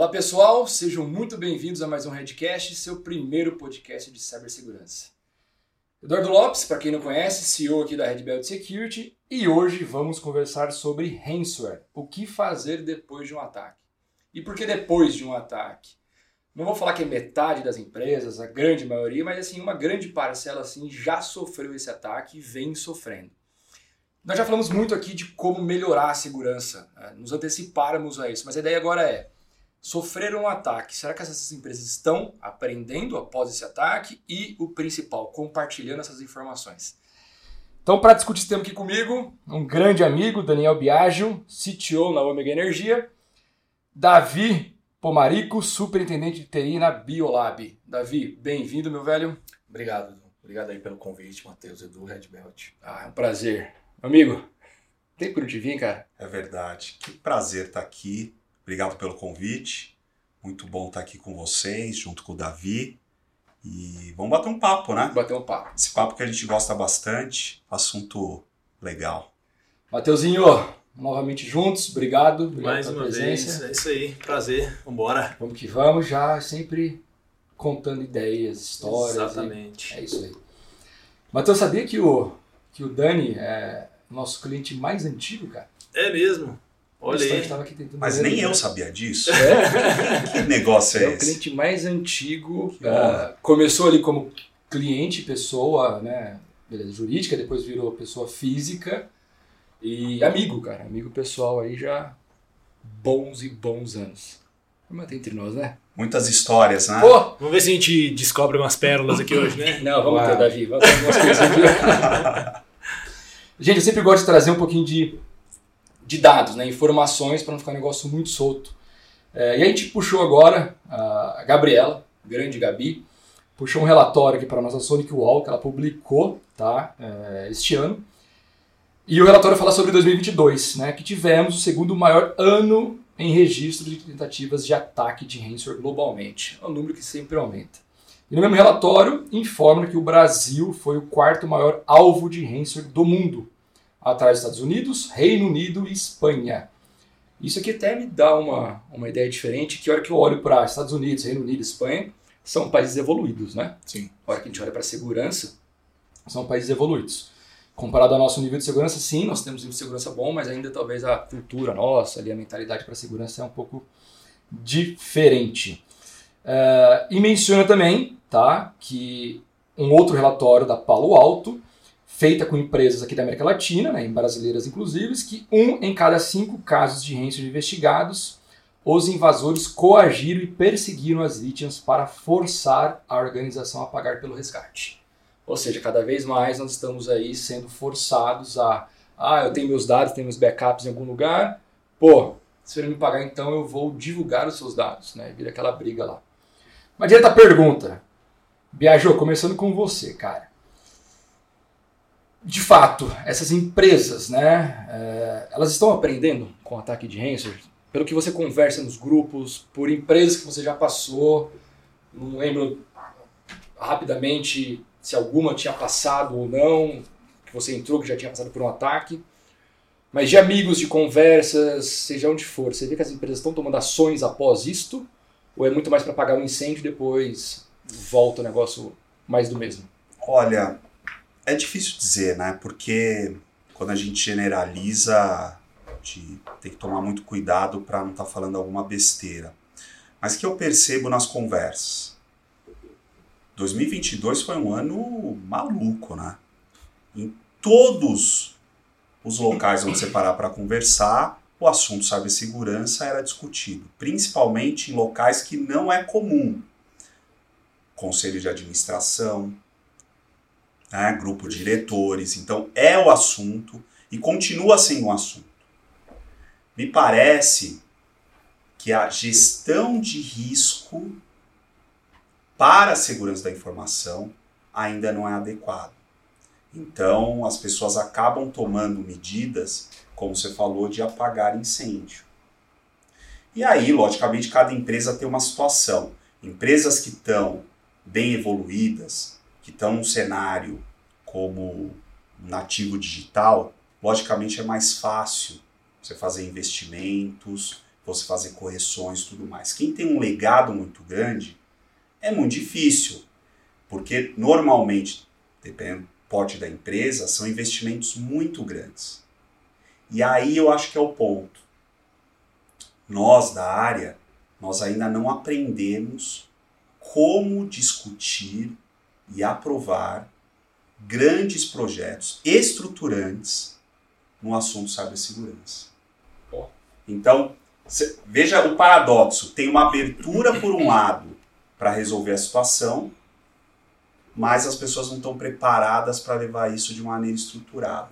Olá pessoal, sejam muito bem-vindos a mais um Redcast, seu primeiro podcast de cibersegurança. Eduardo Lopes, para quem não conhece, CEO aqui da Red Belt Security, e hoje vamos conversar sobre ransomware, o que fazer depois de um ataque. E por que depois de um ataque? Não vou falar que é metade das empresas, a grande maioria, mas assim, uma grande parcela assim já sofreu esse ataque e vem sofrendo. Nós já falamos muito aqui de como melhorar a segurança, né? nos anteciparmos a isso, mas a ideia agora é sofreram um ataque. Será que essas empresas estão aprendendo após esse ataque? E o principal, compartilhando essas informações. Então, para discutir esse tema aqui comigo, um grande amigo, Daniel Biagio, CTO na Omega Energia, Davi Pomarico, superintendente de TI na Biolab. Davi, bem-vindo, meu velho. Obrigado, Edu. Obrigado aí pelo convite, Matheus, Edu, Red Belt. Ah, é um prazer. Amigo, tem por onde vir, cara? É verdade. Que prazer estar aqui Obrigado pelo convite. Muito bom estar aqui com vocês, junto com o Davi. E vamos bater um papo, né? Bater um papo. Esse papo que a gente gosta bastante, assunto legal. Mateuzinho, novamente juntos, obrigado. obrigado Mais uma presença. vez, é isso aí, prazer, vambora. Vamos que vamos, já sempre contando ideias, histórias. Exatamente. É isso aí. Matheus, sabia que o, que o Dani é nosso cliente mais antigo, cara? É mesmo. Olha aí. Mas nem eu sabia disso. É? que negócio é, é esse? É o cliente mais antigo. Uh, começou ali como cliente, pessoa, né? Beleza, jurídica, depois virou pessoa física e amigo, cara. Amigo pessoal aí já bons e bons anos. Vamos entre nós, né? Muitas histórias, né? Pô, vamos ver se a gente descobre umas pérolas aqui hoje, né? Não, vamos Uau. ter, Davi. Vamos ter algumas coisas aqui. gente, eu sempre gosto de trazer um pouquinho de de dados, né, informações para não ficar um negócio muito solto. É, e a gente puxou agora a Gabriela, grande Gabi, puxou um relatório aqui para a nossa Sonic Wall que ela publicou tá, é, este ano. E o relatório fala sobre 2022, né, que tivemos o segundo maior ano em registro de tentativas de ataque de ransomware globalmente. É um número que sempre aumenta. E no mesmo relatório informa que o Brasil foi o quarto maior alvo de ransomware do mundo, atrás dos Estados Unidos, Reino Unido e Espanha. Isso aqui até me dá uma, uma ideia diferente, que a hora que eu olho para Estados Unidos, Reino Unido e Espanha, são países evoluídos, né? Sim. A hora que a gente olha para a segurança, são países evoluídos. Comparado ao nosso nível de segurança, sim, nós temos um nível de segurança bom, mas ainda talvez a cultura nossa, ali, a mentalidade para a segurança é um pouco diferente. Uh, e menciona também tá, que um outro relatório da Palo Alto feita com empresas aqui da América Latina, né, brasileiras inclusive, que um em cada cinco casos de ransomware investigados, os invasores coagiram e perseguiram as vítimas para forçar a organização a pagar pelo resgate. Ou seja, cada vez mais nós estamos aí sendo forçados a, ah, eu tenho meus dados, tenho meus backups em algum lugar, pô, se ele me pagar então eu vou divulgar os seus dados, né? Vira aquela briga lá. Uma direta pergunta. Biajô, começando com você, cara de fato, essas empresas, né, é, elas estão aprendendo com o ataque de ransomware? Pelo que você conversa nos grupos, por empresas que você já passou, não lembro rapidamente se alguma tinha passado ou não, que você entrou que já tinha passado por um ataque, mas de amigos, de conversas, seja onde for, você vê que as empresas estão tomando ações após isto? Ou é muito mais para apagar o um incêndio e depois volta o negócio mais do mesmo? Olha, é difícil dizer, né? Porque quando a gente generaliza, a gente tem que tomar muito cuidado para não estar tá falando alguma besteira. Mas que eu percebo nas conversas. 2022 foi um ano maluco, né? Em todos os locais onde você parar para conversar, o assunto cibersegurança era discutido, principalmente em locais que não é comum. Conselho de administração, né, grupo de diretores. Então é o assunto e continua sendo um assunto. Me parece que a gestão de risco para a segurança da informação ainda não é adequada. Então as pessoas acabam tomando medidas, como você falou, de apagar incêndio. E aí, logicamente, cada empresa tem uma situação. Empresas que estão bem evoluídas, que estão num cenário como nativo digital, logicamente é mais fácil você fazer investimentos, você fazer correções tudo mais. Quem tem um legado muito grande é muito difícil, porque normalmente, dependendo do porte da empresa, são investimentos muito grandes. E aí eu acho que é o ponto. Nós da área, nós ainda não aprendemos como discutir e aprovar grandes projetos estruturantes no assunto cibersegurança. Então, cê, veja o paradoxo: tem uma abertura por um lado para resolver a situação, mas as pessoas não estão preparadas para levar isso de maneira estruturada.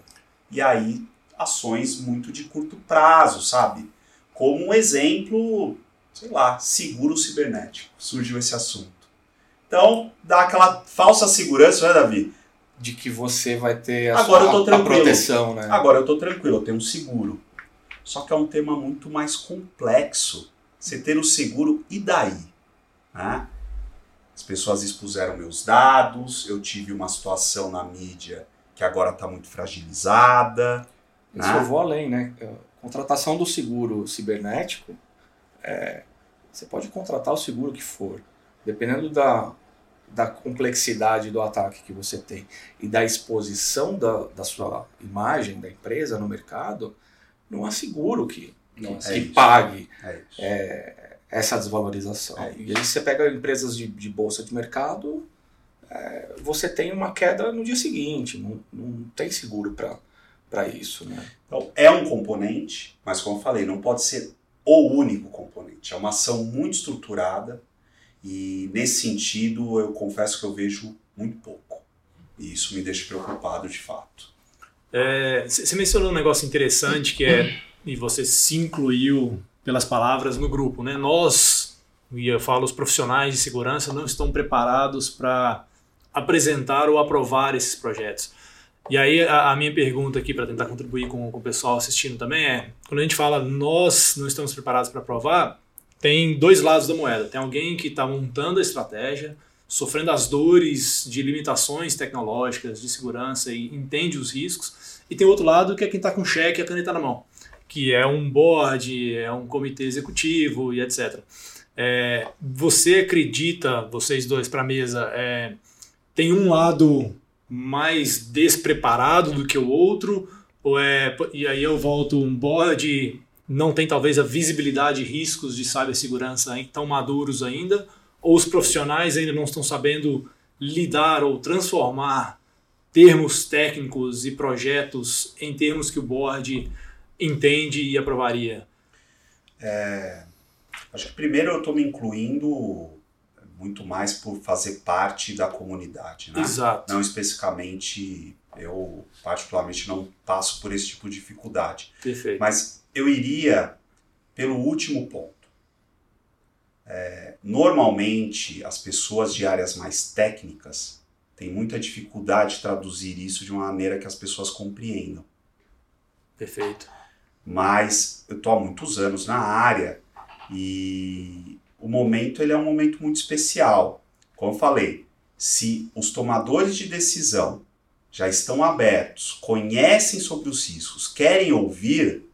E aí, ações muito de curto prazo, sabe? Como um exemplo, sei lá, seguro cibernético. Surgiu esse assunto. Então, dá aquela falsa segurança, né, Davi? De que você vai ter a, Agora eu tô sua, tranquilo. proteção, né? Agora eu estou tranquilo, eu tenho um seguro. Só que é um tema muito mais complexo. Você ter o seguro e daí? Né? As pessoas expuseram meus dados, eu tive uma situação na mídia que agora está muito fragilizada. Isso né? eu vou além, né? Contratação do seguro cibernético, é, você pode contratar o seguro que for, dependendo da, da complexidade do ataque que você tem e da exposição da, da sua imagem da empresa no mercado, não há seguro que, Nossa, que é isso. pague É isso. essa desvalorização. É e aí você pega empresas de, de bolsa de mercado, é, você tem uma queda no dia seguinte, não, não tem seguro para isso. Né? Então, é um componente, mas como eu falei, não pode ser o único componente. É uma ação muito estruturada e, nesse sentido, eu confesso que eu vejo muito pouco. E isso me deixa preocupado de fato. Você mencionou um negócio interessante que é, e você se incluiu pelas palavras no grupo, né? Nós, e eu falo os profissionais de segurança, não estão preparados para apresentar ou aprovar esses projetos. E aí a, a minha pergunta aqui para tentar contribuir com, com o pessoal assistindo também é, quando a gente fala nós não estamos preparados para aprovar, tem dois lados da moeda. Tem alguém que está montando a estratégia, sofrendo as dores de limitações tecnológicas, de segurança e entende os riscos. E tem outro lado que é quem está com cheque e a caneta na mão, que é um board, é um comitê executivo e etc. É, você acredita, vocês dois para a mesa, é, tem um lado mais despreparado do que o outro? Ou é, e aí eu volto, um board não tem talvez a visibilidade e riscos de cibersegurança tão maduros ainda? ou os profissionais ainda não estão sabendo lidar ou transformar termos técnicos e projetos em termos que o board entende e aprovaria? É, acho que primeiro eu estou me incluindo muito mais por fazer parte da comunidade, né? Exato. Não especificamente, eu particularmente não passo por esse tipo de dificuldade. Perfeito. Mas eu iria pelo último ponto. É, normalmente, as pessoas de áreas mais técnicas têm muita dificuldade de traduzir isso de uma maneira que as pessoas compreendam. Perfeito. Mas eu estou há muitos anos na área e o momento ele é um momento muito especial. Como eu falei, se os tomadores de decisão já estão abertos, conhecem sobre os riscos, querem ouvir,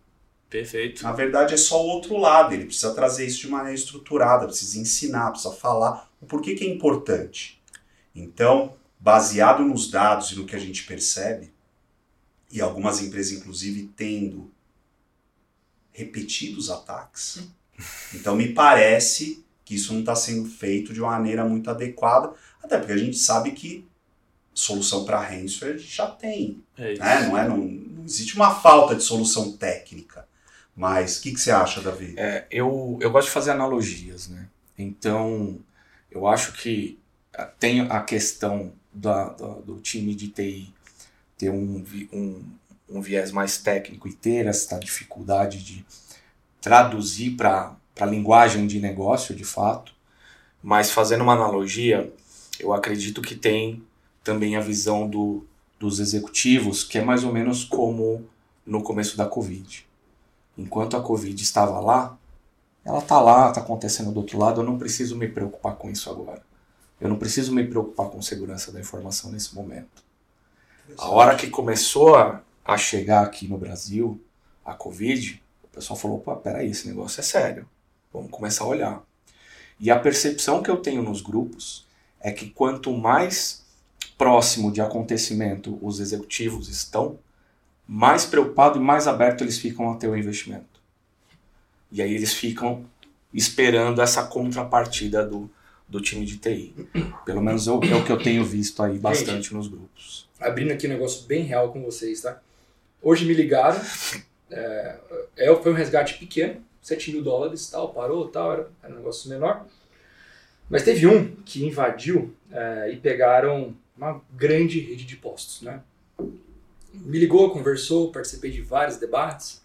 Perfeito. na verdade é só o outro lado. Ele precisa trazer isso de maneira estruturada, precisa ensinar, precisa falar o porquê que é importante. Então, baseado nos dados e no que a gente percebe, e algumas empresas inclusive tendo repetidos ataques, então me parece que isso não está sendo feito de uma maneira muito adequada, até porque a gente sabe que solução para ransomware já tem, É né? não, é, não, não existe uma falta de solução técnica. Mas o que, que você acha, Davi? É, eu, eu gosto de fazer analogias, né? Então, eu acho que ah, tem a questão da, da- do time de TI ter um, um, um viés mais técnico e ter essa dificuldade de traduzir para a linguagem de negócio, de fato. Mas fazendo uma analogia, eu acredito que tem também a visão do, dos executivos, que é mais ou menos como no começo da Covid. Enquanto a Covid estava lá, ela está lá, está acontecendo do outro lado, eu não preciso me preocupar com isso agora. Eu não preciso me preocupar com segurança da informação nesse momento. A hora que começou a, a chegar aqui no Brasil, a Covid, O pessoal falou, pô, peraí, esse negócio é sério. Vamos começar a olhar. E a percepção que eu tenho nos grupos é que quanto mais próximo de acontecimento os executivos estão, mais preocupado e mais aberto eles ficam a ter o investimento. E aí eles ficam esperando essa contrapartida do, do time de TI. Pelo menos é o, é o que eu tenho visto aí bastante nos grupos. Abrindo aqui um negócio bem real com vocês, tá? Hoje me ligaram, é, é, foi um resgate pequeno, 7 mil dólares, tal, parou, tal, era, era um negócio menor. Mas teve um que invadiu é, e pegaram uma grande rede de postos, né? Me ligou, conversou, participei de vários debates.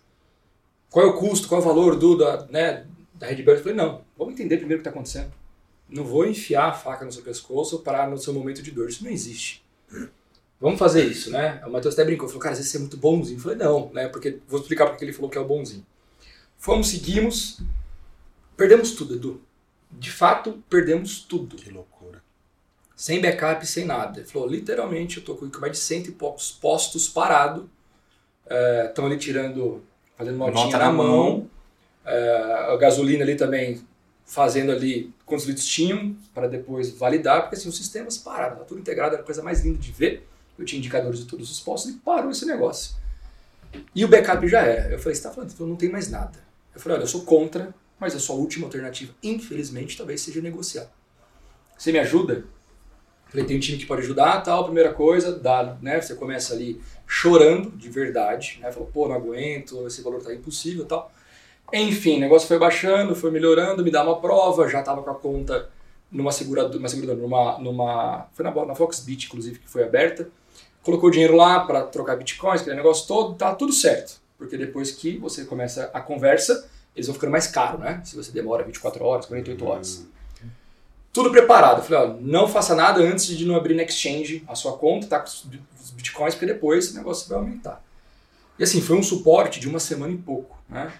Qual é o custo, qual é o valor do, da, né, da Red Belt? Eu falei, não, vamos entender primeiro o que está acontecendo. Não vou enfiar a faca no seu pescoço para no seu momento de dor. Isso não existe. Vamos fazer isso, né? O Matheus até brincou, falou, cara, às vezes você é muito bonzinho. Eu falei, não, né? Porque vou explicar porque ele falou que é o bonzinho. Fomos, seguimos, perdemos tudo, Edu. De fato, perdemos tudo. Que loucura. Sem backup, sem nada. Ele falou, literalmente, eu tô com mais de cento e poucos postos parado. Estão ali tirando, fazendo notinha Nota na mão. mão. É, a gasolina ali também fazendo ali quantos litros tinham para depois validar, porque assim, os sistemas pararam, tá tudo integrado, era a coisa mais linda de ver. Eu tinha indicadores de todos os postos e parou esse negócio. E o backup já era. Eu falei, você tá falando, então não tem mais nada. Eu falei, olha, eu sou contra, mas a sua última alternativa, infelizmente, talvez seja negociar. Você me ajuda? Falei, tem um time que pode ajudar, tal, primeira coisa, dá, né? Você começa ali chorando de verdade, né? Falou, pô, não aguento, esse valor tá impossível, tal. Enfim, o negócio foi baixando, foi melhorando, me dá uma prova, já tava com a conta numa seguradora, uma seguradora, numa, numa foi na, na Foxbit, inclusive, que foi aberta. Colocou dinheiro lá para trocar bitcoins, aquele negócio todo, tá tudo certo. Porque depois que você começa a conversa, eles vão ficando mais caro, né? Se você demora 24 horas, 48 horas. Tudo preparado. Eu falei, ó, não faça nada antes de não abrir na exchange a sua conta, tá com os bi- os bitcoins, porque depois o negócio vai aumentar. E assim, foi um suporte de uma semana e pouco, né?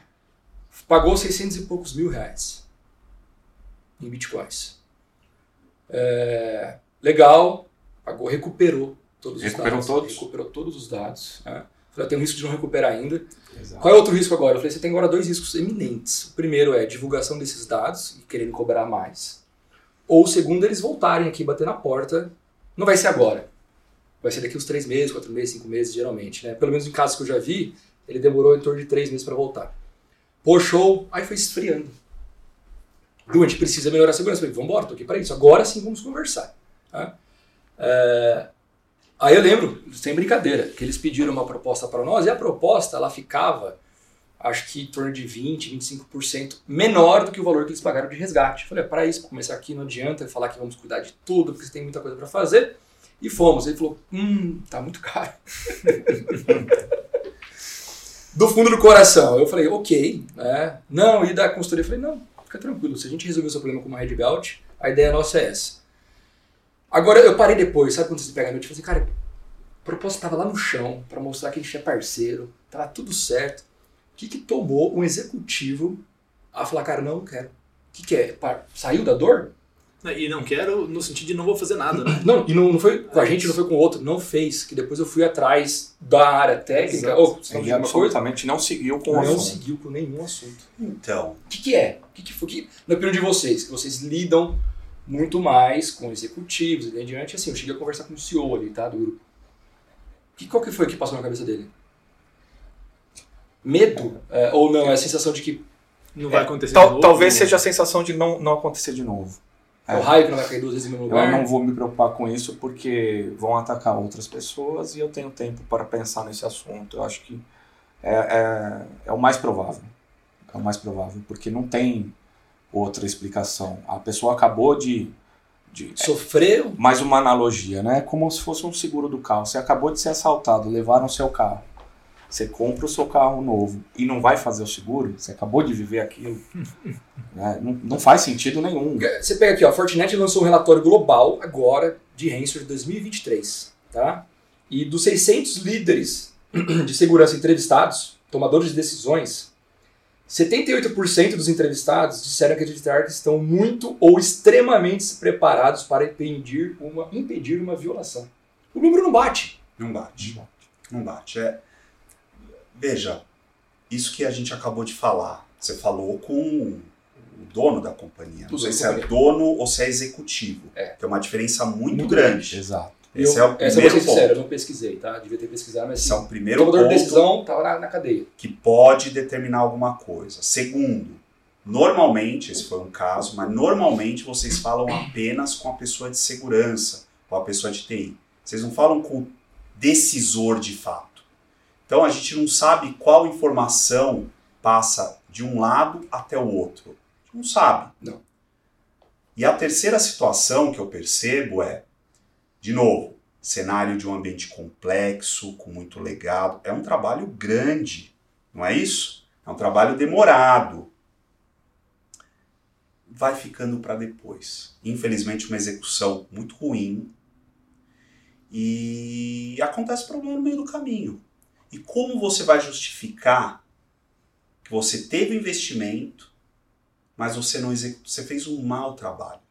Pagou 600 e poucos mil reais em bitcoins. É, legal, pagou, recuperou todos Recuperou os dados. todos? Recuperou todos os dados. Né? Falei, tem um risco de não recuperar ainda. Exato. Qual é outro risco agora? Eu falei, você tem agora dois riscos eminentes. O primeiro é divulgação desses dados e querendo cobrar mais. Ou segundo, eles voltarem aqui bater na porta. Não vai ser agora. Vai ser daqui uns três meses, quatro meses, cinco meses, geralmente. Né? Pelo menos em casos que eu já vi, ele demorou em torno de três meses para voltar. Show. Aí foi esfriando. Du, a gente precisa melhorar a segurança. Eu falei, vambora, tô aqui para isso. Agora sim vamos conversar. tá? É, Aí eu lembro, sem brincadeira, que eles pediram uma proposta para nós e a proposta ela ficava, acho que em torno de 20, 25% menor do que o valor que eles pagaram de resgate. Falei, para isso, para começar aqui não adianta falar que vamos cuidar de tudo, porque tem muita coisa para fazer. E fomos. Ele falou, hum, tá muito caro. do fundo do coração. Eu falei, ok. Né? Não, e da consultoria? Eu falei, não, fica tranquilo. Se a gente resolver o seu problema com uma Red Belt, a ideia nossa é essa. Agora, eu parei depois, sabe quando você pega a noite e fala assim, cara, a proposta tava lá no chão para mostrar que a gente é parceiro, tava tudo certo. O que que tomou um executivo a falar, cara, não, não quero. O que que é? Saiu da dor? E não quero no sentido de não vou fazer nada, né? Não, e não, não foi com a gente, não foi com o outro, não fez. Que depois eu fui atrás da área técnica, Exato. ou não Ele alguma coisa, absolutamente não seguiu com o não assunto. seguiu com nenhum assunto. Então, O que, que é? O que, que foi? Que, na opinião de vocês, que vocês lidam muito mais com executivos e daí em diante, assim, eu cheguei a conversar com o CEO ali, tá, do grupo. Que, qual que foi que passou na cabeça dele? Medo? É, ou não? É a sensação de que Não vai acontecer Tal- de novo. talvez seja a sensação de não, não acontecer de novo. é o raio que não vai cair duas vezes no mesmo Eu lugar? não vou me preocupar com isso porque vão atacar outras pessoas e eu tenho tempo para pensar nesse assunto. Eu acho que é, é, é o mais provável. É o mais provável, porque não tem outra explicação. A pessoa acabou de. de Sofreu? mais uma analogia, né? É como se fosse um seguro do carro. Você acabou de ser assaltado, levaram o seu carro. Você compra o seu carro novo e não vai fazer o seguro, você acabou de viver aquilo. né? não, não faz sentido nenhum. Você pega aqui, ó, a Fortinet lançou um relatório global agora de ransomware de 2023, tá? E dos 600 líderes de segurança entrevistados, tomadores de decisões, 78% dos entrevistados disseram acreditar que estão muito ou extremamente preparados para impedir uma, impedir uma violação. O número não bate. não bate. Não bate. É, veja, isso que a gente acabou de falar. Você falou com o dono da companhia. Não Tudo sei se é dono ou se é executivo. É. Tem uma diferença muito, Muito grande. Exato. Esse eu, é o eu vou primeiro sincero, ponto. eu não pesquisei, tá? Devia ter pesquisado, mas Esse é o primeiro Tomador de ponto decisão tá lá na cadeia. que pode determinar alguma coisa. Segundo, normalmente, esse foi um caso, mas normalmente vocês falam apenas com a pessoa de segurança, com a pessoa de TI. Vocês não falam com o decisor de fato. Então a gente não sabe qual informação passa de um lado até o outro. A gente não sabe. Não. E a terceira situação que eu percebo é, de novo, cenário de um ambiente complexo, com muito legado. É um trabalho grande, não é isso? É um trabalho demorado. Vai ficando para depois. Infelizmente, uma execução muito ruim. E acontece problema no meio do caminho. E como você vai justificar que você teve investimento, mas você não executou, você fez um mau trabalho?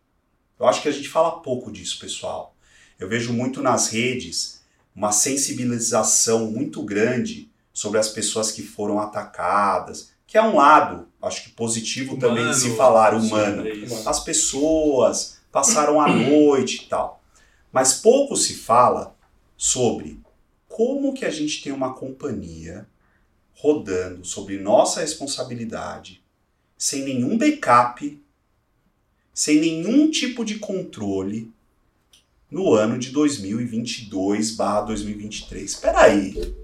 Eu acho que a gente fala pouco disso, pessoal. Eu vejo muito nas redes uma sensibilização muito grande sobre as pessoas que foram atacadas, que é um lado, acho que positivo também de se Humano, falar, humano. é. As pessoas passaram a noite e tal. Mas pouco se fala sobre como que a gente tem uma companhia rodando sobre nossa responsabilidade, sem nenhum backup, sem nenhum tipo de controle no ano de 2022 2023. Espera aí.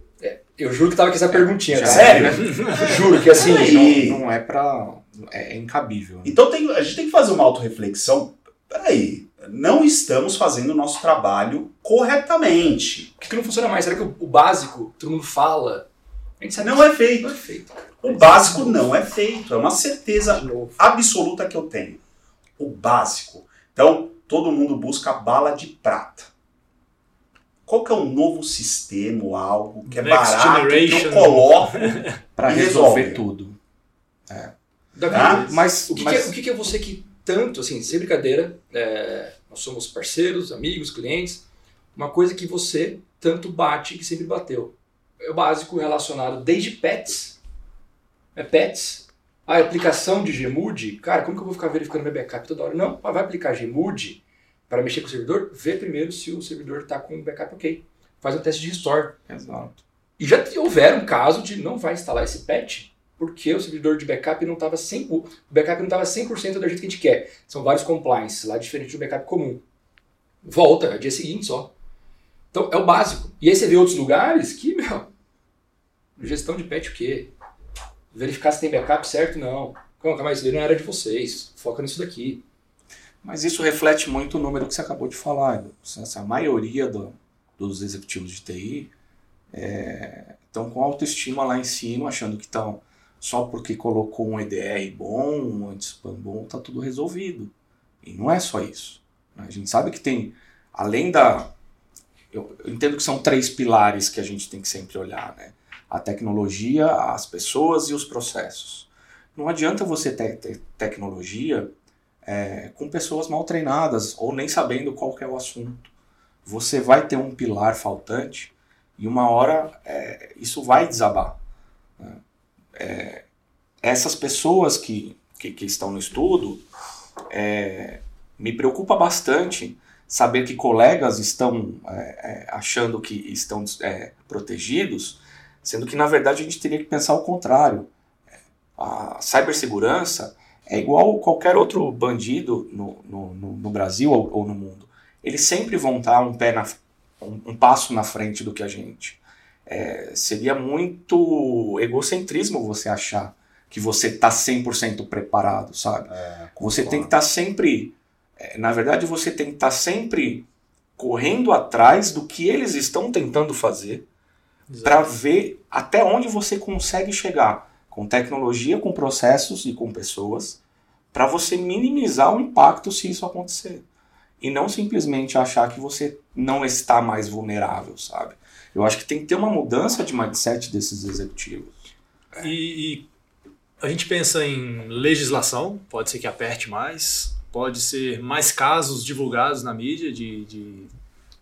Eu juro que tava com essa perguntinha. Já tá? Sério? Juro que assim. Não, não é pra. É, é incabível. né? Então tem- a gente tem que fazer uma autorreflexão. Peraí, não estamos fazendo o nosso trabalho corretamente. Por que, que não funciona mais? Será que o, o básico, todo mundo fala? A gente sabe Não que é feito. Não é feito. O básico não é feito. É uma certeza absoluta que eu tenho. O básico. Então, todo mundo busca a bala de prata. Qual que é um novo sistema ou algo que é Next barato, que eu generation. coloco Pra E resolver resolve. tudo. Davi, Ah, Mas, o, que, mas que é, o que que é você que tanto, assim, sem brincadeira, é, nós somos parceiros, amigos, clientes, uma coisa que você tanto bate que sempre bateu. É o básico relacionado desde pets. É pets. A aplicação de Gmood, cara, como que eu vou ficar verificando meu backup toda hora? Não, vai aplicar Gmood para mexer com o servidor, vê primeiro se o servidor está com o backup ok. Faz um teste de restore. Exato. E já houveram um caso de não vai instalar esse patch porque o servidor de backup não estava 100%, o backup não estava 100% da que a gente quer. São vários compliances lá diferente do backup comum. Volta, é dia seguinte só. Então é o básico. E aí você vê outros lugares que, meu, gestão de patch o quê? Verificar se tem backup certo? Não. Calma, mas isso não era de vocês. Foca nisso daqui. Mas isso reflete muito o número que você acabou de falar. Essa, a maioria do- dos executivos de TI estão com autoestima lá em cima, achando que estão só porque colocou um EDR bom, um anti-spam bom, tá tudo resolvido. E não é só isso. né? A gente sabe que tem, além da. Eu, eu entendo que são três pilares que a gente tem que sempre olhar, né? A tecnologia, as pessoas e os processos. Não adianta você ter, ter tecnologia é, com pessoas mal treinadas ou nem sabendo qual é o assunto. Você vai ter um pilar faltante e uma hora é, isso vai desabar. né? É, essas pessoas que, que, que estão no estudo, é, me preocupa bastante saber que colegas estão é, é, achando que estão é, protegidos, sendo que na verdade a gente teria que pensar o contrário. A cibersegurança é igual qualquer outro bandido no, no, no, Brasil ou, ou no mundo. Eles sempre vão estar um, pé na, um, um passo na frente do que a gente. É, seria muito egocentrismo você achar que você está 100% preparado, sabe? você tem que estar sempre. é, Na verdade, você tem que estar sempre correndo atrás do que eles estão tentando fazer para ver até onde você consegue chegar com tecnologia, com processos e com pessoas, para você minimizar o impacto se isso acontecer. E não simplesmente achar que você não está mais vulnerável, sabe? Eu acho que tem que ter uma mudança de mindset desses executivos. E, e a gente pensa em legislação, pode ser que aperte mais, pode ser mais casos divulgados na mídia de, de,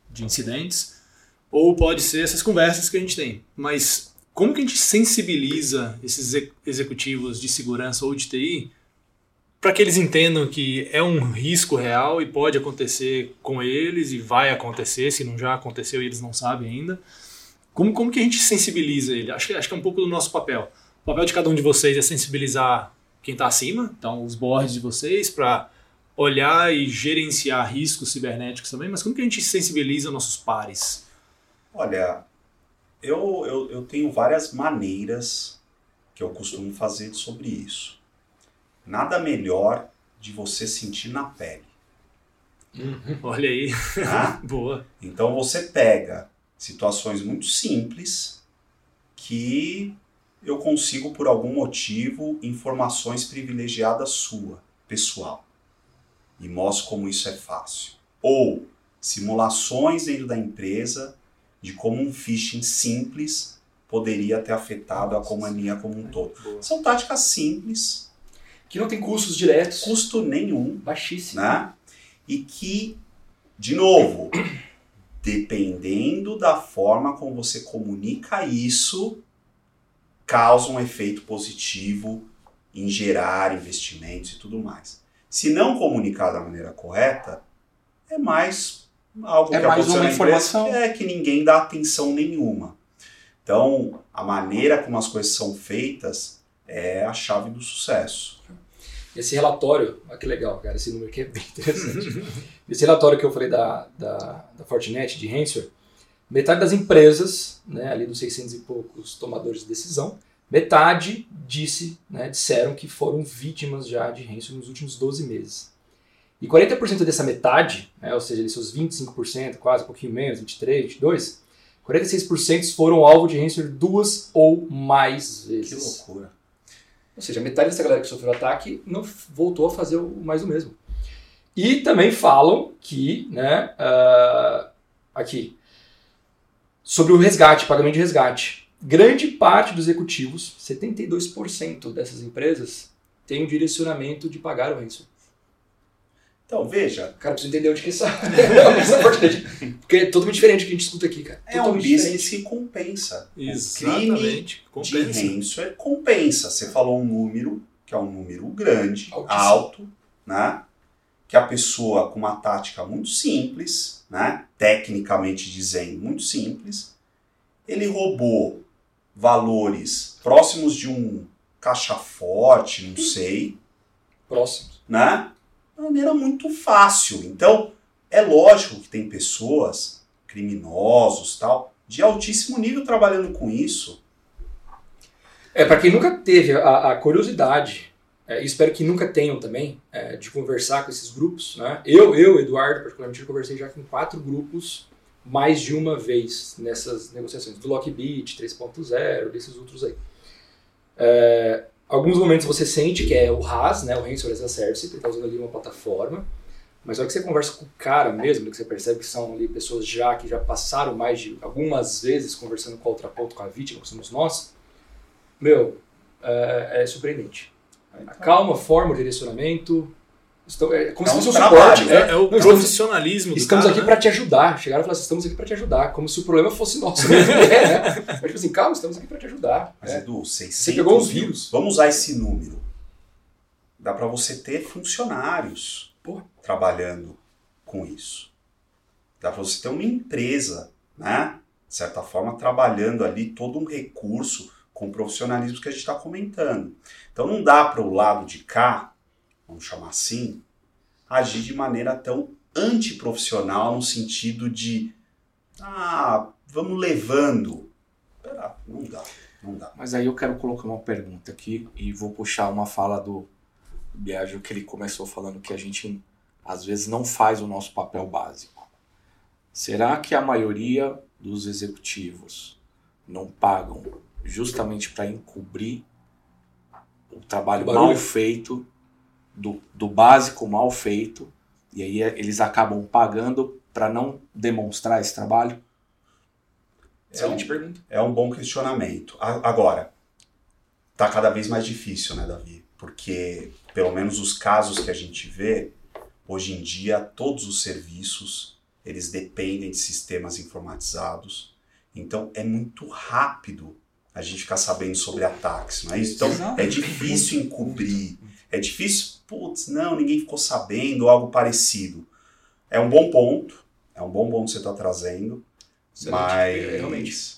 de incidentes, ou pode ser essas conversas que a gente tem. Mas como que a gente sensibiliza esses executivos de segurança ou de TI para que eles entendam que é um risco real e pode acontecer com eles e vai acontecer, se não já aconteceu e eles não sabem ainda. Como, como que a gente sensibiliza ele? Acho que, acho que é um pouco do nosso papel. O papel de cada um de vocês é sensibilizar quem está acima, então os boards de vocês, para olhar e gerenciar riscos cibernéticos também, mas como que a gente sensibiliza nossos pares? Olha, eu, eu, eu tenho várias maneiras que eu costumo fazer sobre isso. Nada melhor de você sentir na pele. Uhum. Olha aí. Tá? Boa. Então você pega situações muito simples que eu consigo, por algum motivo, informações privilegiadas sua, pessoal. E mostro como isso é fácil. Ou simulações dentro da empresa de como um phishing simples poderia ter afetado a companhia como um todo. São táticas simples, que não tem custos diretos. Custo nenhum. Baixíssimo. Né? E que, de novo, dependendo da forma como você comunica isso, causa um efeito positivo em gerar investimentos e tudo mais. Se não comunicar da maneira correta, é mais algo é que mais uma informação é que ninguém dá atenção nenhuma. Então, a maneira como as coisas são feitas é a chave do sucesso. Esse relatório, olha que legal, cara, esse número aqui é bem interessante. esse relatório que eu falei da, da, da Fortinet, de Hanswer, metade das empresas, né, ali dos 600 e poucos tomadores de decisão, metade disse, né, disseram que foram vítimas já de Hanswer nos últimos 12 meses. E 40% dessa metade, né, ou seja, seus 25%, quase um pouquinho menos, 23, 22%, 46% foram alvo de Hanswer duas ou mais vezes. Que loucura. Ou seja, metade dessa galera que sofreu ataque não voltou a fazer mais o mesmo. E também falam que, né, uh, aqui, sobre o resgate, pagamento de resgate. Grande parte dos executivos, 72% dessas empresas, tem um direcionamento de pagar o ransom. Então, veja. Cara, preciso entender onde que essa, essa Porque é totalmente diferente do que a gente escuta aqui, cara. É totalmente um business diferente. que compensa. Exatamente. O crime compensa. de ransomware compensa. Você falou um número, que é um número grande, Altíssimo. alto, né? Que a pessoa com uma tática muito simples, né? Tecnicamente dizendo, muito simples, ele roubou valores próximos de um caixa forte, não sei. Próximos. Né? Maneira muito fácil. Então, é lógico que tem pessoas, criminosos tal, de altíssimo nível trabalhando com isso. É, para quem nunca teve a, a curiosidade, é, espero que nunca tenham também, é, de conversar com esses grupos. Né? Eu, eu, Eduardo, particularmente, eu conversei já com quatro grupos mais de uma vez nessas negociações, do Lockbit 3.0, desses outros aí. É, alguns momentos você sente que é o RAS, né, o Ransomware as a Service, que está usando ali uma plataforma, mas na hora que você conversa com o cara mesmo, que você percebe que são ali pessoas já que já passaram mais de algumas vezes conversando com a outra ponta, com a vítima, que somos nós, meu, é, é surpreendente. A calma, forma, o direcionamento, Estou, é como é se fosse um suporte. Né? É, é o não, profissionalismo estamos, estamos aqui né? para te ajudar. Chegaram e falaram assim, estamos aqui para te ajudar. Como se o problema fosse nosso mesmo. né? Mas tipo assim, calma, estamos aqui para te ajudar. Mas é. Edu, 600 você pegou um vírus. Vamos usar esse número. Dá para você ter funcionários Porra. trabalhando com isso. Dá para você ter uma empresa, né? De certa forma, trabalhando ali todo um recurso com o profissionalismo que a gente está comentando. Então não dá para o lado de cá vamos chamar assim, agir de maneira tão antiprofissional no sentido de ah, vamos levando. Pera, não dá, não dá. Mas aí eu quero colocar uma pergunta aqui e vou puxar uma fala do Biagio que ele começou falando que a gente às vezes não faz o nosso papel básico. Será que a maioria dos executivos não pagam justamente para encobrir o trabalho o mal feito do, do básico mal feito, e aí é, eles acabam pagando para não demonstrar esse trabalho? Excelente é um, pergunta. É um bom questionamento. Agora, tá cada vez mais difícil, né, Davi? Porque, pelo menos os casos que a gente vê, hoje em dia, todos os serviços, eles dependem de sistemas informatizados. Então, é muito rápido a gente ficar sabendo sobre ataques, não é isso? Então Exato. é difícil encobrir, é difícil, putz, não, ninguém ficou sabendo, algo parecido. É um bom ponto, é um bom ponto que você está trazendo, Excelente. mas É, realmente.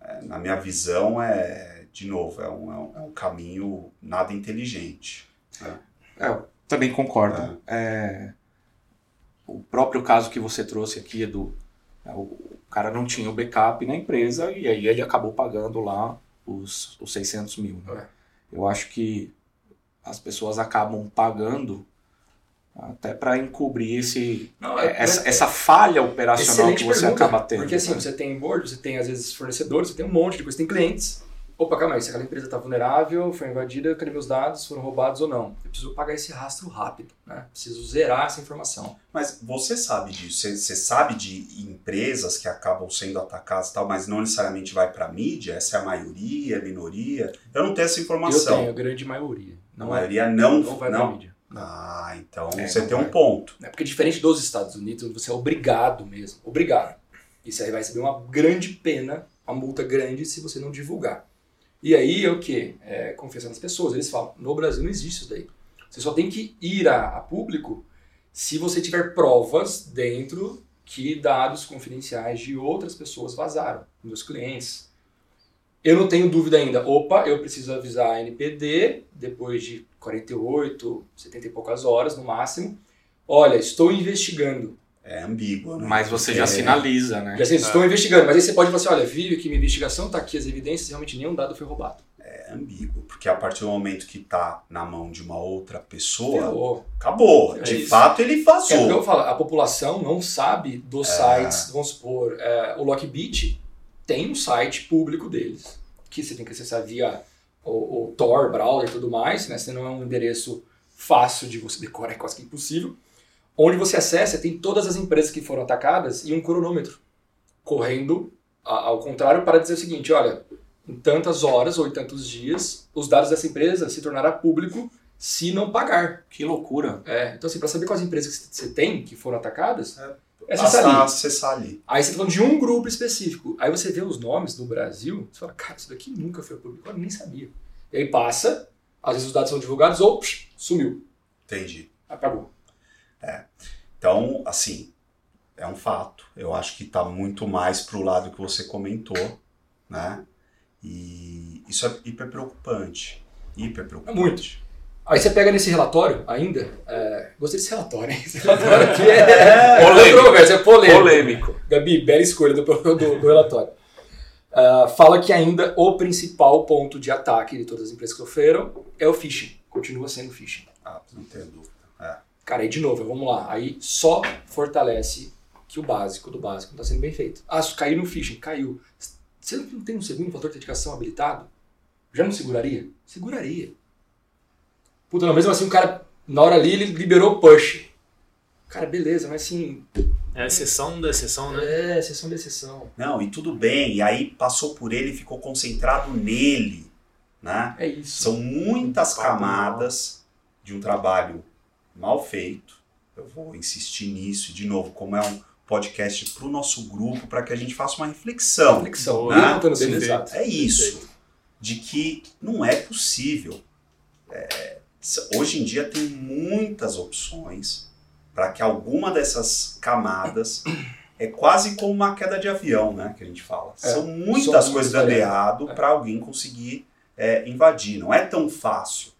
é, na minha visão é, de novo, é um, é um- é um caminho nada inteligente. É, eu também concordo. É, o próprio caso que você trouxe aqui, Edu, o, o cara não tinha o backup na empresa e aí ele acabou pagando lá os, os 600 mil. né? Eu acho que as pessoas acabam pagando até para encobrir esse, Não, é- essa, essa falha operacional que você pergunta, acaba tendo. Porque assim, né? você tem board, você tem às vezes fornecedores, você tem um monte de coisa, você tem clientes. Opa, calma aí, se aquela empresa está vulnerável, foi invadida, cadê meus dados, foram roubados ou não? Eu preciso pagar esse rastro rápido, né? Preciso zerar essa informação. Mas você sabe disso, você, você sabe de empresas que acabam sendo atacadas e tal, mas não necessariamente vai para mídia? Essa é a maioria, a minoria? Eu não tenho essa Eu informação. tenho a grande maioria. A Não, é, maioria não, não vai não. mídia. Ah, então É, você tem vai. um ponto. É porque diferente dos Estados Unidos, onde você é obrigado mesmo, obrigado. E você vai receber uma grande pena, uma multa grande se você não divulgar. E aí é o quê? É confiança nas pessoas. Eles falam, no Brasil não existe isso daí. Você só tem que ir a, a público se você tiver provas dentro que dados confidenciais de outras pessoas vazaram, meus clientes. Eu não tenho dúvida ainda. Opa, eu preciso avisar a NPD depois de 48, 70 e poucas horas no máximo. Olha, estou investigando. É ambíguo, né? Mas você já É, sinaliza, né? Já assim, estou investigando, mas aí você pode falar assim, olha, vi que minha investigação está aqui as evidências, realmente nenhum dado foi roubado. É ambíguo, porque a partir do momento que tá na mão de uma outra pessoa, Ferrou. acabou. É de isso. fato, ele É vazou. eu falo, a população não sabe dos sites, vamos supor, é, o Lockbit tem um site público deles, que você tem que acessar via o, o Tor, browser e tudo mais, né? Senão é um endereço fácil de você decorar, é quase que impossível. Onde você acessa, tem todas as empresas que foram atacadas e um cronômetro correndo a- ao contrário para dizer o seguinte, olha, em tantas horas ou em tantos dias, os dados dessa empresa se tornará público se não pagar. Que loucura. É, então assim, para saber quais empresas que você tem que foram atacadas, É, acessar ali. acessar ali. Aí você tá falando de um grupo específico. Aí você vê os nomes do Brasil, você fala, cara, isso daqui nunca foi público, eu nem sabia. E aí passa, às vezes os dados são divulgados ou psh, sumiu, Entendi. apagou. Então, assim, é um fato. Eu acho que está muito mais para o lado que você comentou, né? E isso é hiper preocupante. Hiper preocupante. É muito. Aí você pega nesse relatório ainda, é, gostei desse relatório, hein? Esse relatório aqui é, é Polêmico. é polêmico. Polêmico. Gabi, bela escolha do, do, do relatório. Ah, fala que ainda o principal ponto de ataque de todas as empresas que sofreram é o phishing. Continua sendo phishing. Ah, não tenho dúvida. Cara, aí de novo, vamos lá. Aí só fortalece que o básico do básico não está sendo bem feito. Ah, caiu no phishing, caiu. Você não tem um segundo fator de autenticação habilitado? Já não seguraria? Seguraria. Puta, não, mesmo assim o cara, na hora ali, ele liberou o push. Cara, beleza, mas assim, É a exceção da exceção, né? é exceção de exceção. Não, e tudo bem. E aí passou por ele e ficou concentrado nele, né? É isso. São muitas camadas de um trabalho mal feito. Eu vou insistir nisso, e de novo, como é um podcast para o nosso grupo, para que a gente faça uma reflexão. Reflexão. Né? Exato. É isso. De que não é possível. É, hoje em dia tem muitas opções para que alguma dessas camadas é quase como uma queda de avião, né? Que a gente fala. É, São muitas coisas errado É. para alguém conseguir é, invadir. Não é tão fácil.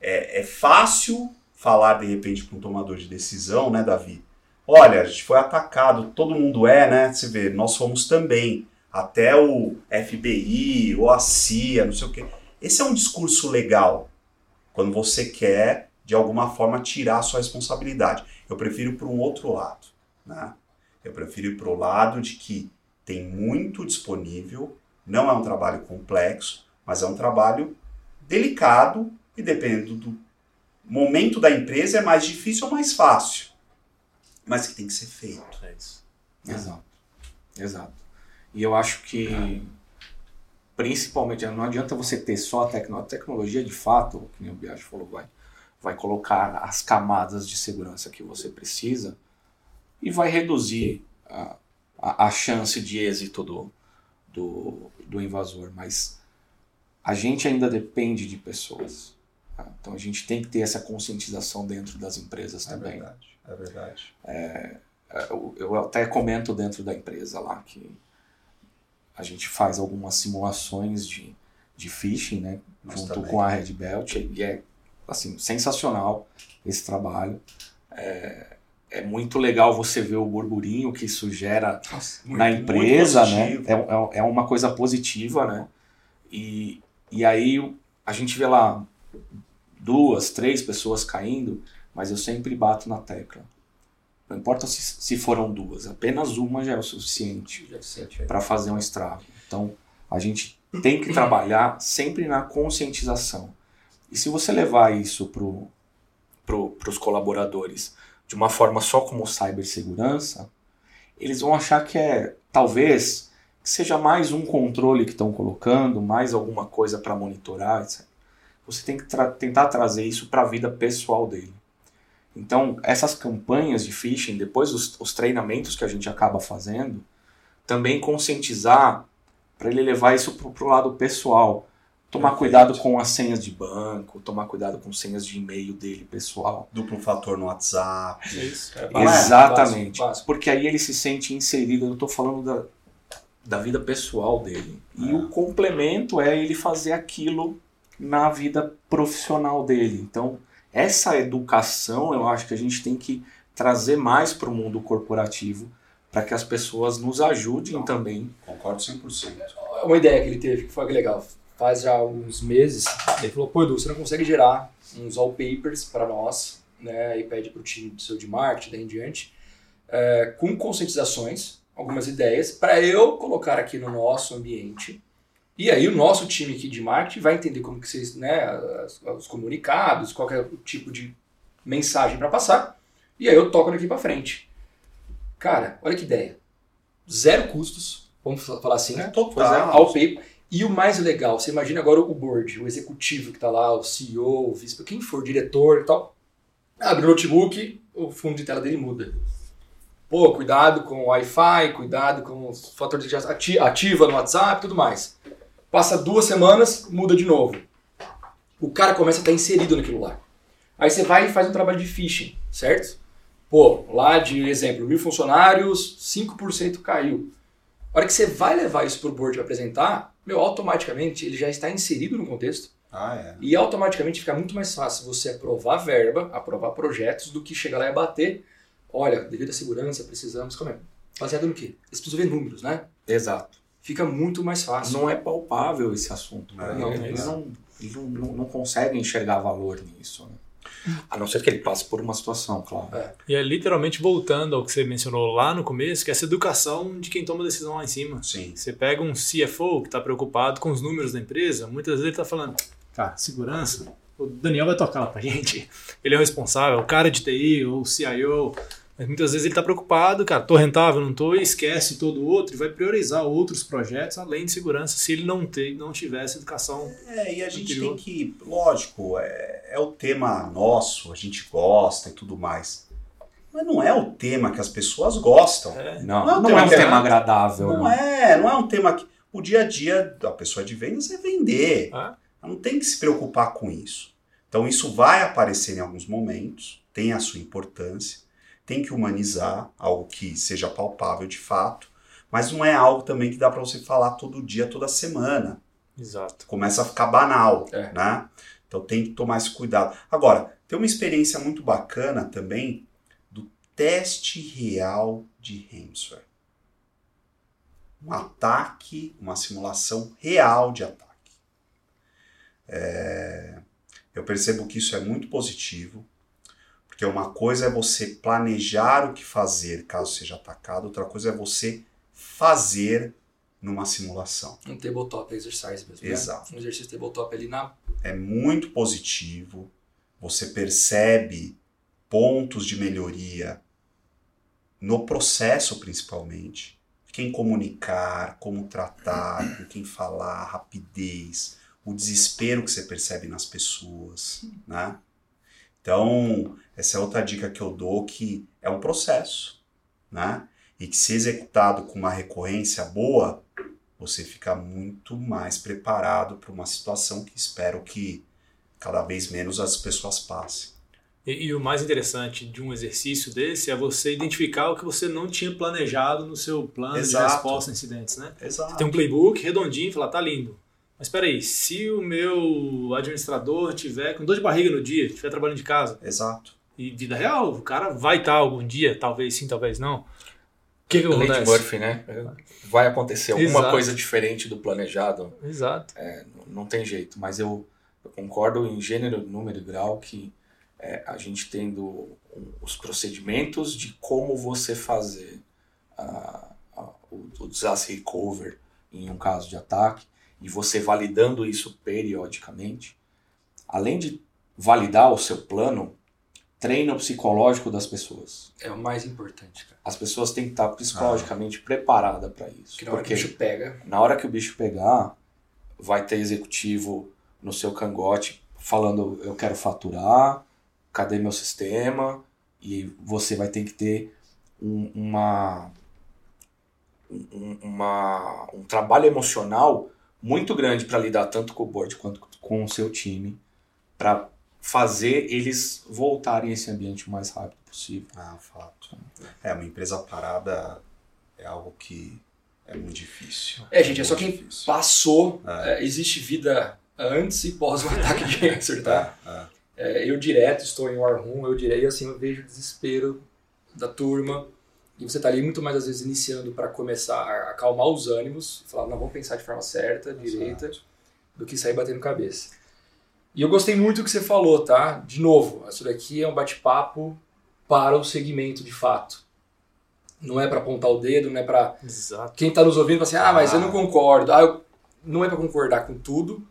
É, é fácil falar de repente para um tomador de decisão, né, Davi? Olha, a gente foi atacado, todo mundo é, né? Você vê, nós fomos também. Até o FBI ou a CIA, não sei o quê. Esse é um discurso legal quando você quer, de alguma forma, tirar a sua responsabilidade. Eu prefiro para um outro lado. Né? Eu prefiro ir para o lado de que tem muito disponível, não é um trabalho complexo, mas é um trabalho delicado e dependendo do momento da empresa é mais difícil ou mais fácil, mas que tem que ser feito. É isso. Exato. Exato. E eu acho que, principalmente, não adianta você ter só a tecnologia. A tecnologia, de fato, que nem o Biagio falou, vai, vai colocar as camadas de segurança que você precisa e vai reduzir a, a, a chance de êxito do, do, do invasor. Mas a gente ainda depende de pessoas. tá? Então a gente tem que ter essa conscientização dentro das empresas É também. verdade. É verdade. É, Eu, eu até comento dentro da empresa lá que a gente faz algumas simulações de, de phishing, né? Junto também. com a Red Belt e é assim sensacional esse trabalho. É, é muito legal você ver o burburinho que isso gera Nossa, na muito empresa, né? positivo. É, é, é uma coisa positiva, né? E, e aí a gente vê lá duas, três pessoas caindo, mas eu sempre bato na tecla. Não importa se, se foram duas, apenas uma já é o suficiente se sente. para fazer um estrago. Então a gente tem que trabalhar sempre na conscientização. E se você levar isso para pro, os colaboradores de uma forma só como cibersegurança, eles vão achar que é talvez que seja mais um controle que estão colocando, mais alguma coisa para monitorar, etc. Você tem que tra tentar trazer isso para a vida pessoal dele. Então, essas campanhas de phishing, depois os, os treinamentos que a gente acaba fazendo, também conscientizar para ele levar isso para o lado pessoal. Tomar Perfeito. cuidado com as senhas de banco, tomar cuidado com senhas de e-mail dele pessoal. Duplo fator no WhatsApp. É isso. É Exatamente. básico, básico. Porque aí ele se sente inserido. Eu estou falando da, da vida pessoal dele. E É. o complemento é ele fazer aquilo na vida profissional dele. Então, essa educação eu acho que a gente tem que trazer mais para o mundo corporativo para que as pessoas nos ajudem também. Concordo 100%. Uma ideia que ele teve que foi legal. Faz já alguns meses, ele falou: pô, Edu, você não consegue gerar uns wallpapers para nós, né? E pede para o time do seu de marketing, daí em diante, é, com conscientizações, algumas ideias, para eu colocar aqui no nosso ambiente. E aí o nosso time aqui de marketing vai entender como que vocês, né, os comunicados, qualquer tipo de mensagem para passar. E aí eu toco daqui para frente. Cara, olha que ideia. Zero custos, vamos falar assim, né? Total. É, ao paper. E o mais legal, você imagina agora o board, o executivo que tá lá, o CEO, o vice, quem for, diretor e tal. Abre o notebook, o fundo de tela dele muda. Pô, cuidado com o Wi-Fi, cuidado com os fatores de ati- ativa no WhatsApp e tudo mais. Passa duas semanas, muda de novo. O cara começa a estar inserido naquilo lá. Aí você vai e faz um trabalho de phishing, certo? Pô, lá de exemplo, mil funcionários, 5% caiu. A hora que você vai levar isso para o board apresentar, meu, automaticamente ele já está inserido no contexto Ah, é. e automaticamente fica muito mais fácil você aprovar verba, aprovar projetos, do que chegar lá e bater. Olha, devido à segurança, precisamos. Como é? Baseado no quê? Eles precisam ver números, né? Exato. Fica muito mais fácil. Não é palpável esse assunto. Não, né? não, eles não. não, eles não, não, não conseguem enxergar valor nisso. Né? A não ser que ele passe por uma situação, claro. E é literalmente voltando ao que você mencionou lá no começo, que é essa educação de quem toma decisão lá em cima. Sim. Você pega um CFO que está preocupado com os números da empresa, muitas vezes ele está falando, cara, segurança, o Daniel vai tocar lá pra gente. Ele é o responsável, o cara de TI ou o CIO. Mas muitas vezes ele está preocupado, cara, tô rentável, não tô, e esquece todo o outro e vai priorizar outros projetos além de segurança se ele não, ter, não tivesse educação. É, e a gente Anterior. tem que, lógico, é, é o tema nosso, a gente gosta e tudo mais. Mas não é o tema que as pessoas gostam. É, Não, Não, não, tem é um uma tema agradável. Não não. é, não é um tema que. O dia a dia da pessoa de vendas é vender. Ela não tem que se preocupar com isso. Então isso vai aparecer em alguns momentos, tem a sua importância, tem que humanizar algo que seja palpável de fato, mas não é algo também que dá para você falar todo dia, toda semana. exato. Começa a ficar banal, É. né? Então tem que tomar esse cuidado. Agora, tem uma experiência muito bacana também do teste real de ransomware. Um ataque, uma simulação real de ataque. É, Eu percebo que isso é muito positivo, porque uma coisa é você planejar o que fazer caso seja atacado, outra coisa é você fazer numa simulação. Um tabletop exercise mesmo. né? Exato. Um exercício tabletop ali na. é muito positivo. Você percebe pontos de melhoria no processo, principalmente. Quem comunicar, como tratar, com quem falar, rapidez, o desespero que você percebe nas pessoas, né? Então, essa é outra dica que eu dou que é um processo, né? E que se executado com uma recorrência boa, você fica muito mais preparado para uma situação que espero que cada vez menos as pessoas passem. E, e, o mais interessante de um exercício desse é você identificar o que você não tinha planejado no seu plano Exato. de resposta a incidentes, né? Exato. Você tem um playbook redondinho e fala, tá lindo. Mas espera aí, se o meu administrador tiver com dor de barriga no dia, estiver trabalhando de casa, Exato. e vida real, o cara vai estar algum dia, talvez sim, talvez não. O que, que Lady acontece? Murphy, né? Vai acontecer alguma Exato. coisa diferente do planejado. Exato. não tem jeito, mas eu, eu concordo em gênero, número e grau que é, a gente tendo os procedimentos de como você fazer a- a- o, o disaster recover em um caso de ataque e você validando isso periodicamente, além de validar o seu plano, treina o psicológico das pessoas. É o mais importante, cara. As pessoas têm que estar psicologicamente preparadas para isso. Porque na hora que o bicho pega, na hora que o bicho pegar, vai ter executivo no seu cangote falando: eu quero faturar, cadê meu sistema? E você vai ter que ter um, uma, um, uma, um trabalho emocional muito grande para lidar tanto com o board quanto com o seu time, para fazer eles voltarem a esse ambiente o mais rápido possível. Ah, fato. É, uma empresa parada é algo que é muito difícil. É, gente, é só muito quem difícil. passou, É. é, existe vida antes e pós o ataque de câncer, tá? É, É, eu direto estou em War Room, eu direto, assim, eu vejo o desespero da turma. E você tá ali muito mais, às vezes, iniciando para começar a acalmar os ânimos, falar, não, vamos pensar de forma certa, direita, Exato. do que sair batendo cabeça. E eu gostei muito do que você falou, tá? De novo, isso daqui é um bate-papo para o segmento de fato. Não é para apontar o dedo, não é para Exato. quem tá nos ouvindo fala assim, ah, mas eu não Ah. concordo. Ah, eu- não é para concordar com tudo,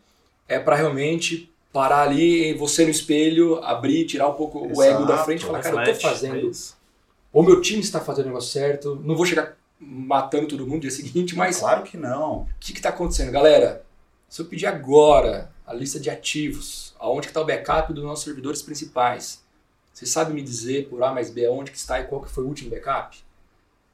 é para realmente parar ali, você no espelho, abrir, tirar um pouco o ego da Exato. frente e falar, cara, eu tô é fazendo, isso. Ou meu time está fazendo o negócio certo, não vou chegar matando todo mundo no dia seguinte, mas o Claro que não. que que tá acontecendo? Galera, se eu pedir agora a lista de ativos, aonde que tá o backup dos nossos servidores principais, você sabe me dizer por A mais B aonde que está e qual que foi o último backup?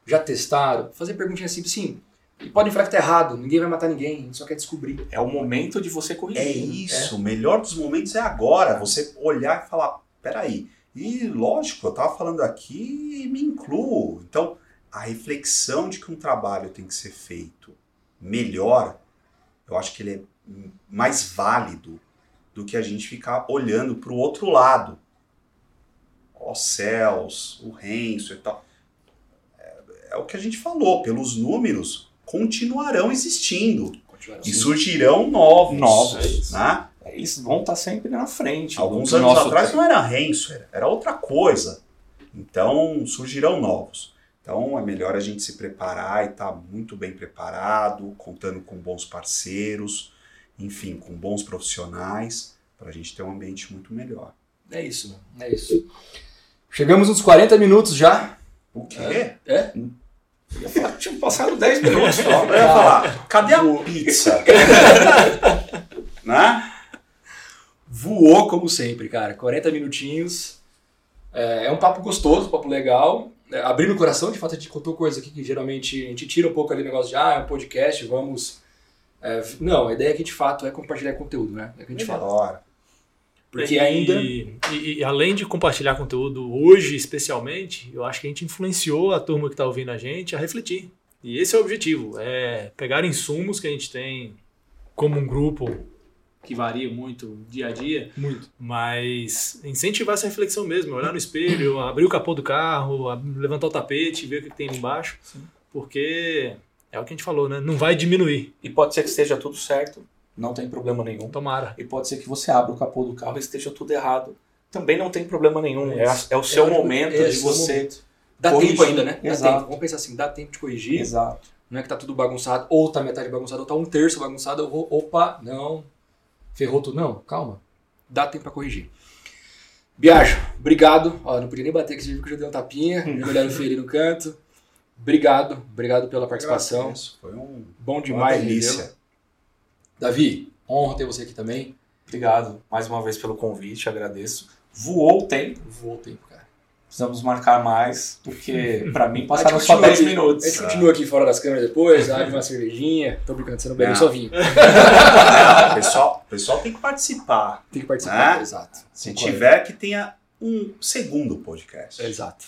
Já testaram? Fazer perguntinha simples, sim. E podem falar que tá errado, ninguém vai matar ninguém, a gente só quer descobrir. É o momento de você corrigir. É isso. O melhor dos momentos é agora. Você olhar e falar, peraí. E lógico, eu tava falando aqui e me incluo. Então, a reflexão de que um trabalho tem que ser feito melhor, eu acho que ele é mais válido do que a gente ficar olhando para o outro lado. Ó céus, o Renzo e tal. É, é o que a gente falou, pelos números, continuarão existindo. Continuaram E surgirão novos. Novos. Né? Eles vão estar sempre na frente. Alguns anos nosso atrás tempo. não era ransomware, era outra coisa. Então surgirão novos. Então é melhor a gente se preparar e estar muito bem preparado, contando com bons parceiros, enfim, com bons profissionais, para a gente ter um ambiente muito melhor. É isso, é isso. Chegamos nos 40 minutos já. O quê? É? Eu falar que tinha passado 10 minutos só. Eu ia falar, cadê a pizza? né? Voou como sempre, cara. 40 minutinhos. É, é um papo gostoso, um papo legal. É, abrindo o coração, de fato, a gente contou coisa aqui que geralmente a gente tira um pouco ali o negócio de, ah, é um podcast, vamos. é, não, a ideia aqui de fato é compartilhar conteúdo, né? É o que a gente fala. Melhor. Porque E- ainda. E, e além de compartilhar conteúdo hoje, especialmente, eu acho que a gente influenciou a turma que está ouvindo a gente a refletir. E esse é o objetivo: é pegar insumos que a gente tem como um grupo que varia muito dia a dia, Muito. mas incentivar essa reflexão mesmo, olhar no espelho, abrir o capô do carro, levantar o tapete, ver o que tem ali embaixo, porque é o que a gente falou, né? Não vai diminuir. E pode ser que esteja tudo certo, não tem problema nenhum. Tomara. E pode ser que você abra o capô do carro e esteja tudo errado. Também não tem problema nenhum. É, a- é o seu É, momento é, de você. momento. Dá corrigir. tempo ainda, né? Dá Exato. tempo. Vamos pensar assim, dá tempo de corrigir. Exato. Não é que tá tudo bagunçado, ou tá metade bagunçado, ou tá um terço bagunçado. eu vou- Opa, não. Ferrou tudo. Não, calma. Dá tempo pra corrigir. Biagio, obrigado. Ó, não podia nem bater, que você viu que eu já dei um tapinha. Já olharam no canto. Obrigado, obrigado pela participação. Agradeço, Foi um, Bom uma demais, delícia. Davi, honra ter você aqui também. Obrigado mais uma vez pelo convite, agradeço. Voou o tempo. Voou o tempo, cara. Precisamos marcar mais, porque pra mim passaram só continua 10 aqui- minutos. A gente continua aqui fora das câmeras depois, abre uma cervejinha. Tô brincando, você não bebe Não. só vinho. Ah, o, pessoal, pessoal tem que participar. Tem que participar. Né? Exato. Se Concordo. tiver, que tenha um segundo podcast. Exato.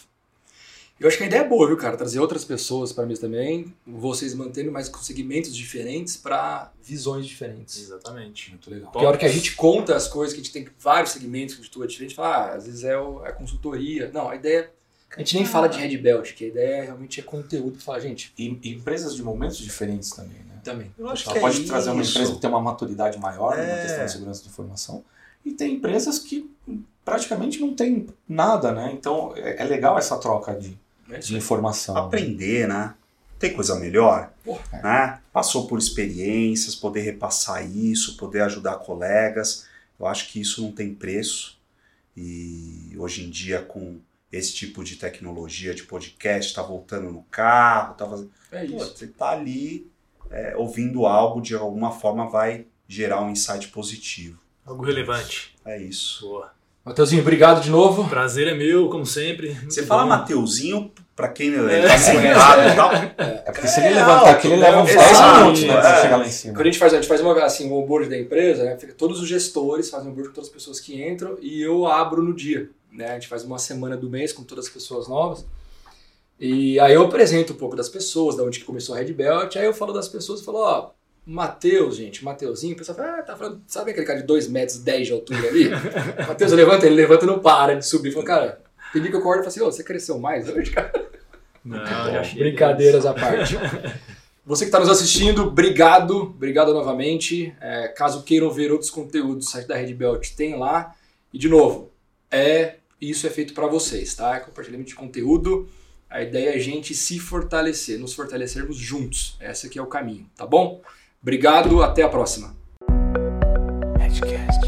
Eu acho que a ideia é boa, viu, cara? Trazer outras pessoas para mesa também, vocês mantendo mais com segmentos diferentes para visões diferentes. Exatamente. Muito legal. Porque a hora que a gente conta as coisas, que a gente tem vários segmentos que a gente atua diferente, fala, ah, às vezes é, o- é consultoria. Não, a ideia. A gente nem fala de Red Belt, que a ideia realmente é conteúdo pra falar, gente, E, e empresas de momentos diferentes também, né? também. Eu acho Ela que pode é trazer uma isso. empresa que tem uma maturidade maior na É. questão de segurança de informação. E tem empresas que praticamente não tem nada, né? Então é, é legal essa troca de, É de informação. Aprender, né? Tem coisa melhor? Porra, né? Passou por experiências, poder repassar isso, poder ajudar colegas. Eu acho que isso não tem preço. E hoje em dia, com esse tipo de tecnologia de podcast, tá voltando no carro, tá fazendo. É Pô, isso. você tá ali é, ouvindo algo, de alguma forma vai gerar um insight positivo. Algo relevante. É isso. Boa. Mateuzinho, obrigado de novo. Prazer é meu, como sempre. Muito Você fala bom. Mateuzinho, pra quem É. tá e tal. É porque se ele É levantar aqui, ele leva uns Exato, 10 minutos né, pra é. chegar lá em cima. Quando a gente faz, a gente faz uma, assim, um onboard da empresa, né? Fica todos os gestores fazem um onboard com todas as pessoas que entram e eu abro no dia. Né? A gente faz uma semana do mês com todas as pessoas novas. E aí eu apresento um pouco das pessoas, da onde que começou a Red Belt, aí eu falo das pessoas e falo, ó, Matheus, gente, Mateuzinho, o pessoal fala, ah, tá falando, sabe aquele cara de 2 metros 10 de altura ali? Matheus, levanta, ele levanta e não para de subir. Fala, cara, tem dia que eu acordo e falo assim, ô, você cresceu mais hoje, cara? Não, Bom, já chega. brincadeiras à parte. Você que está nos assistindo, obrigado, obrigado novamente. É, caso queiram ver outros conteúdos, o site da Red Belt tem lá. E de novo, é isso é feito para vocês, tá? É compartilhamento de conteúdo. A ideia é a gente se fortalecer, nos fortalecermos juntos. Esse aqui é o caminho, tá bom? Obrigado, até a próxima. Edcast.